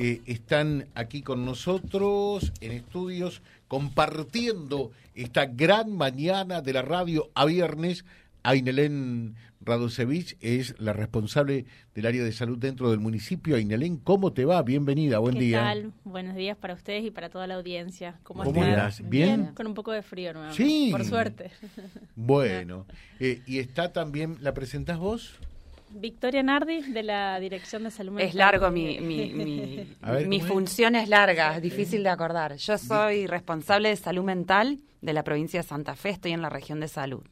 están aquí con nosotros en estudios compartiendo esta gran mañana de la radio a viernes. Ainelén Radosevich es la responsable del área de salud dentro del municipio. Ainelén, ¿cómo te va? Bienvenida, buen ¿Qué día. Tal? Buenos días para ustedes y para toda la audiencia. ¿Cómo, ¿Cómo estás? ¿Bien? Con un poco de frío nuevo. Sí. Por suerte. Bueno, eh, y está también, ¿la presentás vos? Victoria Nardi, de la Dirección de Salud Mental. Es largo mi, mi, mi, ver, mi ¿cómo es? función es larga, es difícil de acordar. Yo soy responsable de salud mental de la provincia de Santa Fe, estoy en la región de salud.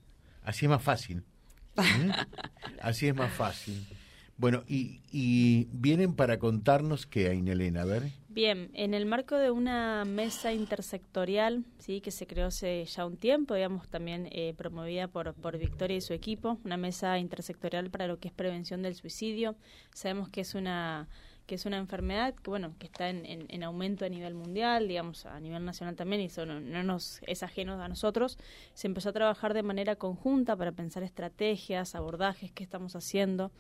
Así es más fácil. ¿Mm? Así es más fácil. Bueno, y, y vienen para contarnos qué, Ainelén, a ver. Bien, en el marco de una mesa intersectorial, sí, que se creó hace ya un tiempo, digamos, también eh, promovida por, por Victoria y su equipo, una mesa intersectorial para lo que es prevención del suicidio. Sabemos que es una que es una enfermedad que bueno que está en, en, en aumento a nivel mundial, digamos a nivel nacional también y eso no, no nos es ajeno a nosotros. Se empezó a trabajar de manera conjunta para pensar estrategias, abordajes, qué estamos haciendo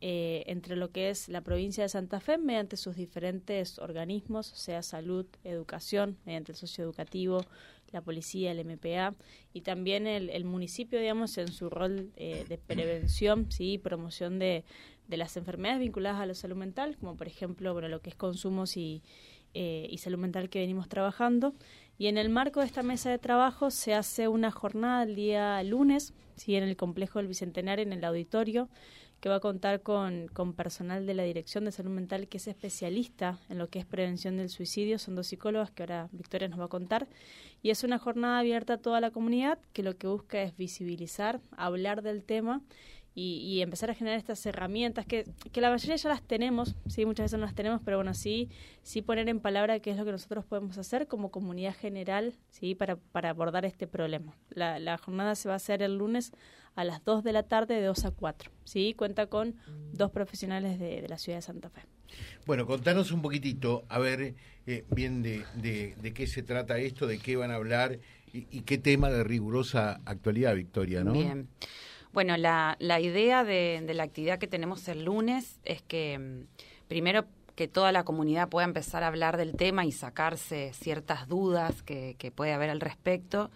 eh, entre lo que es la provincia de Santa Fe mediante sus diferentes organismos, sea salud, educación, mediante el socioeducativo, la policía, el MPA y también el, el municipio, digamos, en su rol eh, de prevención, sí, promoción de, de las enfermedades vinculadas a la salud mental, como por ejemplo, bueno, lo que es consumos y, eh, y salud mental que venimos trabajando. Y en el marco de esta mesa de trabajo se hace una jornada el día lunes, sí, en el complejo del Bicentenario, en el auditorio, que va a contar con, con personal de la Dirección de Salud Mental que es especialista en lo que es prevención del suicidio. Son dos psicólogas que ahora Victoria nos va a contar. Y es una jornada abierta a toda la comunidad que lo que busca es visibilizar, hablar del tema y, y, empezar a generar estas herramientas que, que la mayoría ya las tenemos, sí, muchas veces no las tenemos, pero bueno, sí, sí poner en palabra qué es lo que nosotros podemos hacer como comunidad general, sí, para, para abordar este problema. La, la jornada se va a hacer el lunes a las 2 de la tarde de 2 a 4, sí, cuenta con dos profesionales de, de la ciudad de Santa Fe. Bueno, contanos un poquitito, a ver eh, bien de, de, de, qué se trata esto, de qué van a hablar y, y qué tema de rigurosa actualidad, Victoria, ¿no? Bien. Bueno, la, la idea de, de, la actividad que tenemos el lunes es que mm, primero que toda la comunidad pueda empezar a hablar del tema y sacarse ciertas dudas que, que puede haber al respecto,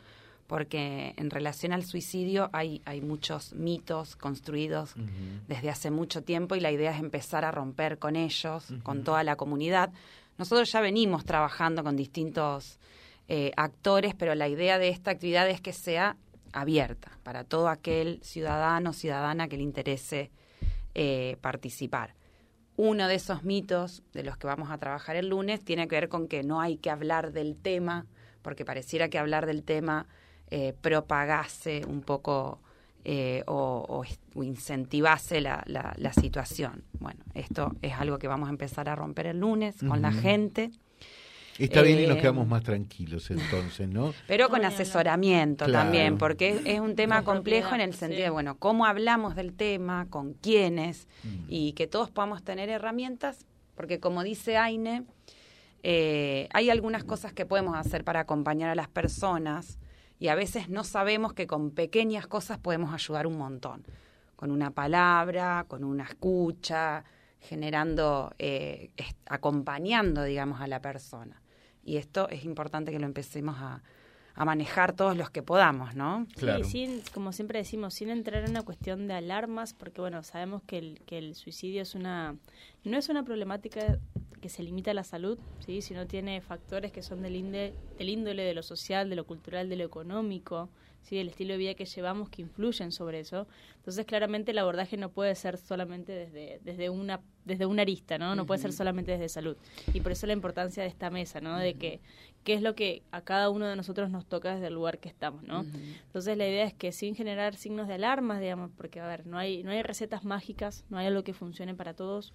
porque en relación al suicidio hay, hay muchos mitos construidos uh -huh. desde hace mucho tiempo y la idea es empezar a romper con ellos, uh -huh. con toda la comunidad. Nosotros ya venimos trabajando con distintos eh, actores, pero la idea de esta actividad es que sea abierta para todo aquel ciudadano o ciudadana que le interese eh, participar. Uno de esos mitos de los que vamos a trabajar el lunes tiene que ver con que no hay que hablar del tema, porque pareciera que hablar del tema eh, propagase un poco eh, o, incentivase la, la, la, situación. Bueno, esto es algo que vamos a empezar a romper el lunes con uh -huh. la gente. Está eh, bien y nos quedamos más tranquilos entonces, ¿no? Pero con asesoramiento claro. también, porque es, es un tema complejo en el sentido sí. de, bueno, cómo hablamos del tema, con quiénes, mm. y que todos podamos tener herramientas, porque como dice Aine, eh, hay algunas cosas que podemos hacer para acompañar a las personas y a veces no sabemos que con pequeñas cosas podemos ayudar un montón, con una palabra, con una escucha, generando, eh, acompañando, digamos, a la persona. Y esto es importante que lo empecemos a, a manejar todos los que podamos, ¿no? Claro. Sí, sin, como siempre decimos, sin entrar en una cuestión de alarmas, porque bueno, sabemos que el, que el suicidio es una, no es una problemática que se limita a la salud, ¿sí? sino tiene factores que son del, inde, del índole de lo social, de lo cultural, de lo económico, ¿sí? el estilo de vida que llevamos que influyen sobre eso. Entonces, claramente el abordaje no puede ser solamente desde, desde, una, desde una arista, ¿no? No uh -huh. puede ser solamente desde salud. Y por eso la importancia de esta mesa, ¿no? Uh -huh. De que qué es lo que a cada uno de nosotros nos toca desde el lugar que estamos, ¿no? Uh -huh. Entonces, la idea es que sin generar signos de alarmas, digamos, porque, a ver, no hay, no hay recetas mágicas, no hay algo que funcione para todos.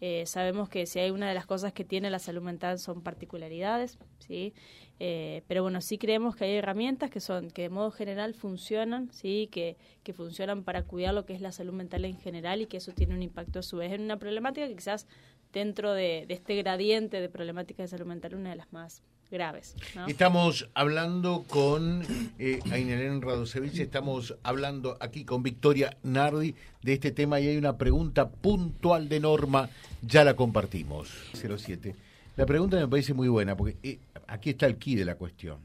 Eh, sabemos que si hay una de las cosas que tiene la salud mental son particularidades, ¿sí? Eh, pero bueno, sí creemos que hay herramientas que son que de modo general funcionan, sí, que, que funcionan para cuidar lo que es la salud mental en general y que eso tiene un impacto a su vez en una problemática que quizás dentro de, este gradiente de problemáticas de salud mental una de las más graves. Estamos hablando con eh, Ainelén Radosevich, estamos hablando aquí con Victoria Nardi de este tema y hay una pregunta puntual de norma, ya la compartimos. 07 La pregunta me parece muy buena, porque eh, aquí está el key de la cuestión.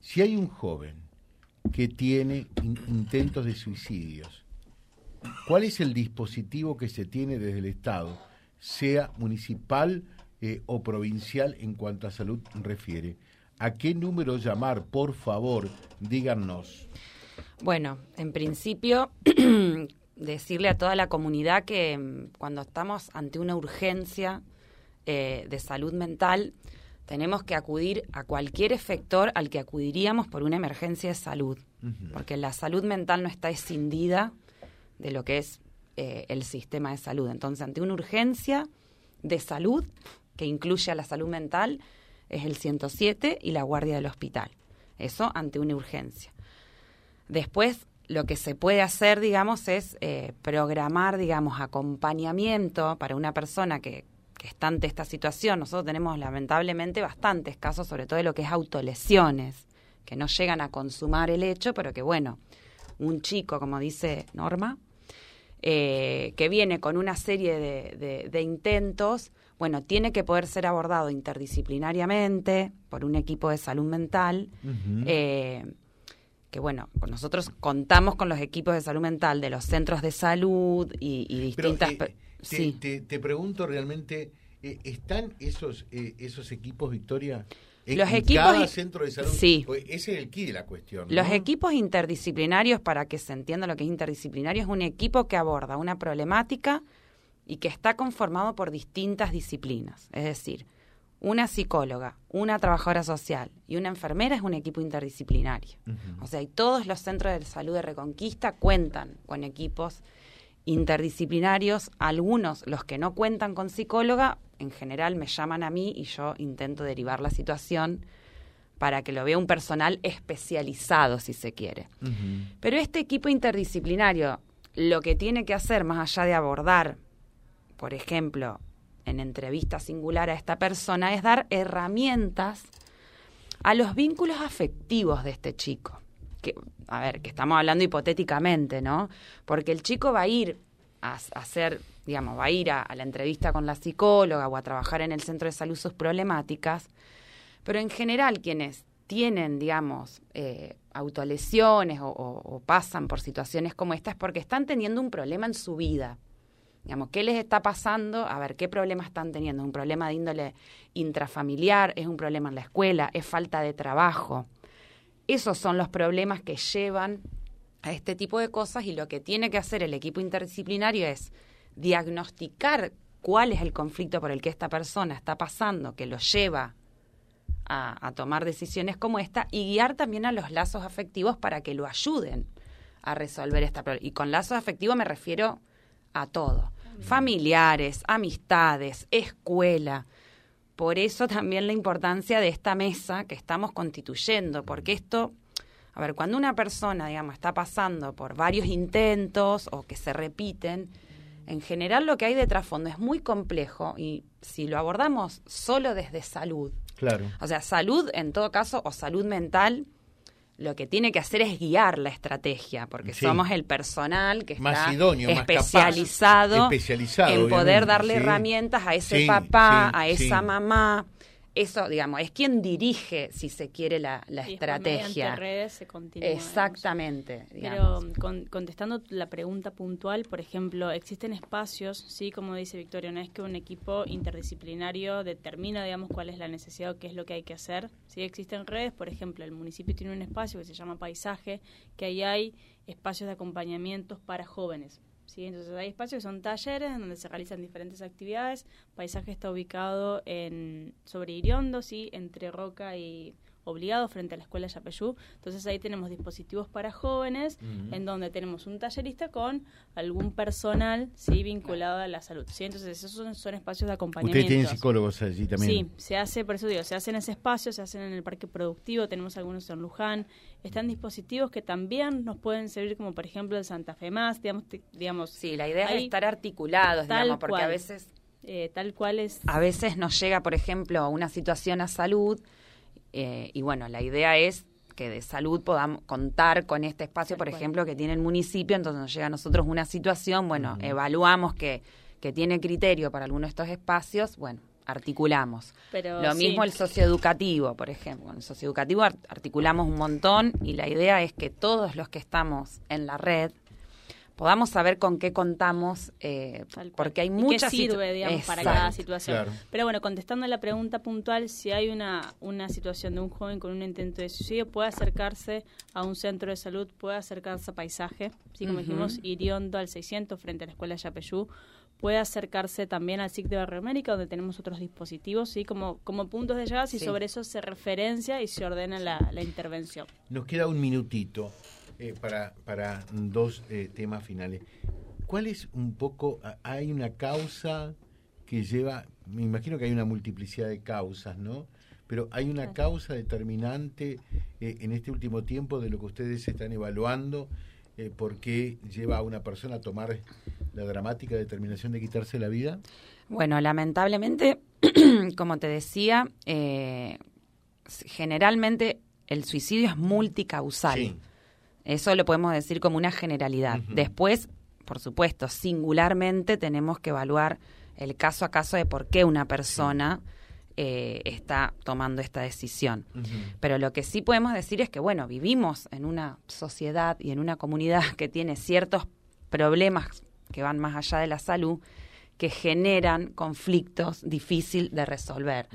Si hay un joven que tiene intentos de suicidios, ¿cuál es el dispositivo que se tiene desde el Estado, sea municipal eh, o provincial en cuanto a salud refiere? ¿A qué número llamar? Por favor, díganos. Bueno, en principio, decirle a toda la comunidad que mm, cuando estamos ante una urgencia eh, de salud mental, tenemos que acudir a cualquier efector al que acudiríamos por una emergencia de salud, porque la salud mental no está escindida de lo que es eh, el sistema de salud. Entonces, ante una urgencia de salud que incluye a la salud mental, es el 107 y la guardia del hospital. Eso ante una urgencia. Después, lo que se puede hacer, digamos, es eh, programar, digamos, acompañamiento para una persona que, que está ante esta situación. Nosotros tenemos lamentablemente bastantes casos, sobre todo de lo que es autolesiones, que no llegan a consumar el hecho, pero que bueno, un chico, como dice Norma, eh, que viene con una serie de, intentos, bueno, tiene que poder ser abordado interdisciplinariamente por un equipo de salud mental. Eh, que bueno, nosotros contamos con los equipos de salud mental de los centros de salud y, distintas... Eh, te, te, pregunto realmente, ¿están esos, esos equipos, Victoria? los equipos cada centro de salud. Sí. Ese es el key de la cuestión. Los equipos interdisciplinarios, para que se entienda lo que es interdisciplinario, es un equipo que aborda una problemática y que está conformado por distintas disciplinas. Es decir, una psicóloga, una trabajadora social y una enfermera es un equipo interdisciplinario. O sea, y todos los centros de salud de Reconquista cuentan con equipos interdisciplinarios, algunos, los que no cuentan con psicóloga, en general me llaman a mí y yo intento derivar la situación para que lo vea un personal especializado, si se quiere. Pero este equipo interdisciplinario lo que tiene que hacer, más allá de abordar, por ejemplo, en entrevista singular a esta persona, es dar herramientas a los vínculos afectivos de este chico. Que, a ver, que estamos hablando hipotéticamente, ¿no? Porque el chico va a ir a, hacer, digamos, va a ir a, la entrevista con la psicóloga o a trabajar en el centro de salud sus problemáticas, pero en general quienes tienen, digamos, eh, autolesiones o, pasan por situaciones como esta es porque están teniendo un problema en su vida. Digamos, ¿qué les está pasando? A ver, ¿qué problema están teniendo? ¿Un problema de índole intrafamiliar? ¿Es un problema en la escuela? ¿Es falta de trabajo? Esos son los problemas que llevan a este tipo de cosas y lo que tiene que hacer el equipo interdisciplinario es diagnosticar cuál es el conflicto por el que esta persona está pasando, que lo lleva a, tomar decisiones como esta, y guiar también a los lazos afectivos para que lo ayuden a resolver esta problema. Y con lazos afectivos me refiero a todo. Familiares, amistades, escuela. Por eso también la importancia de esta mesa que estamos constituyendo, porque esto a ver, cuando una persona, digamos, está pasando por varios intentos o que se repiten, en general lo que hay de trasfondo es muy complejo y si lo abordamos solo desde salud, claro. o sea, salud en todo caso o salud mental, lo que tiene que hacer es guiar la estrategia, porque somos el personal que está especializado, en poder darle herramientas a ese papá, a esa mamá eso, digamos, es quien dirige, si se quiere, la, la estrategia. redes se continúa. Exactamente. Pero contestando la pregunta puntual, por ejemplo, existen espacios, sí, como dice Victoria, no es que un equipo interdisciplinario determina, digamos, cuál es la necesidad o qué es lo que hay que hacer. Sí, existen redes, por ejemplo, el municipio tiene un espacio que se llama Paisaje, que ahí hay espacios de acompañamientos para jóvenes ¿sí? Entonces hay espacios que son talleres donde se realizan diferentes actividades. Paisaje está ubicado en sobre Iriondo, ¿sí? entre Roca y obligado frente a la escuela Yapeyú. Entonces ahí tenemos dispositivos para jóvenes, en donde tenemos un tallerista con algún personal sí vinculado a la salud. ¿sí? Entonces esos son, espacios de acompañamiento. Ustedes tienen psicólogos allí también. Sí, se hace, por eso digo, se hace en ese espacio, se hacen en el parque productivo, tenemos algunos en Luján. Están dispositivos que también nos pueden servir, como por ejemplo el Santa Fe Más, digamos. digamos sí, la idea es estar articulados, digamos, porque a veces... Eh, tal cual es. A veces nos llega, por ejemplo, una situación a salud eh, y bueno, la idea es que de salud podamos contar con este espacio, por ejemplo, que tiene el municipio, entonces nos llega a nosotros una situación, bueno, evaluamos que, que tiene criterio para alguno de estos espacios, bueno, articulamos. Lo mismo el socioeducativo, por ejemplo. En el socioeducativo articulamos un montón y la idea es que todos los que estamos en la red podamos saber con qué contamos, eh, porque hay muchas... ¿Qué sirve, digamos, para cada situación? Pero bueno, contestando a la pregunta puntual, si hay una, una situación de un joven con un intento de suicidio, puede acercarse a un centro de salud, puede acercarse a Paisaje, ¿sí? como dijimos, Iriondo al 600 frente a la Escuela Yapeyú, puede acercarse también al SIC de Barrio América, donde tenemos otros dispositivos, ¿sí? como, como puntos de llegada, y sobre eso se referencia y se ordena la, la intervención. Nos queda un minutito. Eh, para, para dos eh, temas finales. ¿Cuál es un poco, hay una causa que lleva, me imagino que hay una multiplicidad de causas, ¿no? Pero hay una causa determinante eh, en este último tiempo de lo que ustedes están evaluando, por qué lleva a una persona a tomar la dramática determinación de quitarse la vida. Bueno, lamentablemente, como te decía, generalmente el suicidio es multicausal. Sí. Eso lo podemos decir como una generalidad. Después, por supuesto, singularmente tenemos que evaluar el caso a caso de por qué una persona eh, está tomando esta decisión. Pero lo que sí podemos decir es que, bueno, vivimos en una sociedad y en una comunidad que tiene ciertos problemas que van más allá de la salud que generan conflictos difíciles de resolver.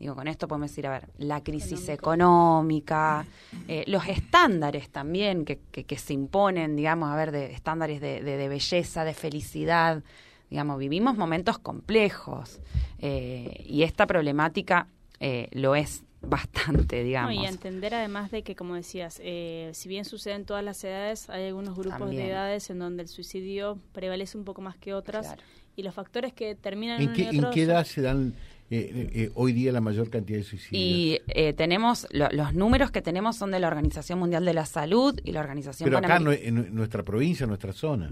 Digo, con esto podemos decir, a ver, la crisis económica, eh, los estándares también que, que, se imponen, digamos, a ver, de estándares de, de, belleza, de felicidad. Digamos, vivimos momentos complejos eh, y esta problemática eh, lo es bastante, digamos. y entender además de que, como decías, si bien sucede en todas las edades, hay algunos grupos de edades en donde el suicidio prevalece un poco más que otras y los factores que terminan en, qué, ¿en qué edad se dan eh, eh, eh, hoy día la mayor cantidad de suicidios. Y tenemos, los números que tenemos son de la Organización Mundial de la Salud y la Organización Pero acá en nuestra provincia, en nuestra zona.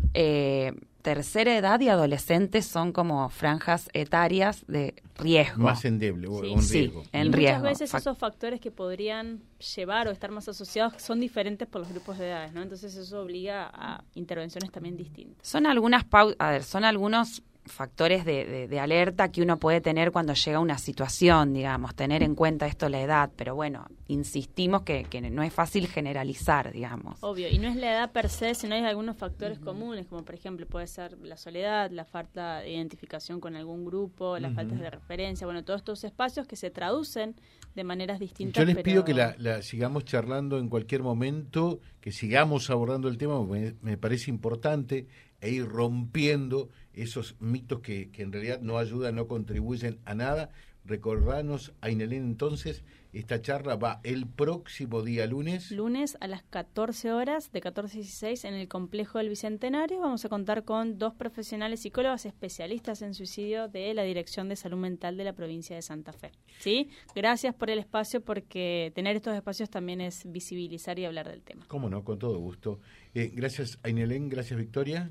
tercera edad y adolescentes son como franjas etarias de riesgo. Más endeble, o en riesgo. en Muchas veces esos factores que podrían llevar o estar más asociados son diferentes por los grupos de edades, ¿no? Entonces eso obliga a intervenciones también distintas. Son algunas a ver, son algunos factores de, de, alerta que uno puede tener cuando llega a una situación, digamos, tener en cuenta esto la edad, pero bueno, insistimos que, que, no es fácil generalizar, digamos. Obvio, y no es la edad per se, sino hay algunos factores comunes, como por ejemplo puede ser la soledad, la falta de identificación con algún grupo, las faltas de referencia, bueno, todos estos espacios que se traducen de maneras distintas. Yo les pido que la, sigamos charlando en cualquier momento, que sigamos abordando el tema, me, me parece importante, e ir rompiendo esos mitos que, que en realidad no ayudan, no contribuyen a nada. Recordanos, Ainelén, entonces, esta charla va el próximo día lunes. Lunes a las 14 horas, de 14 a 16, en el complejo del Bicentenario. Vamos a contar con dos profesionales psicólogos especialistas en suicidio de la Dirección de Salud Mental de la provincia de Santa Fe. ¿Sí? Gracias por el espacio, porque tener estos espacios también es visibilizar y hablar del tema. Cómo no, con todo gusto. Eh, gracias, Ainelén. Gracias, Victoria.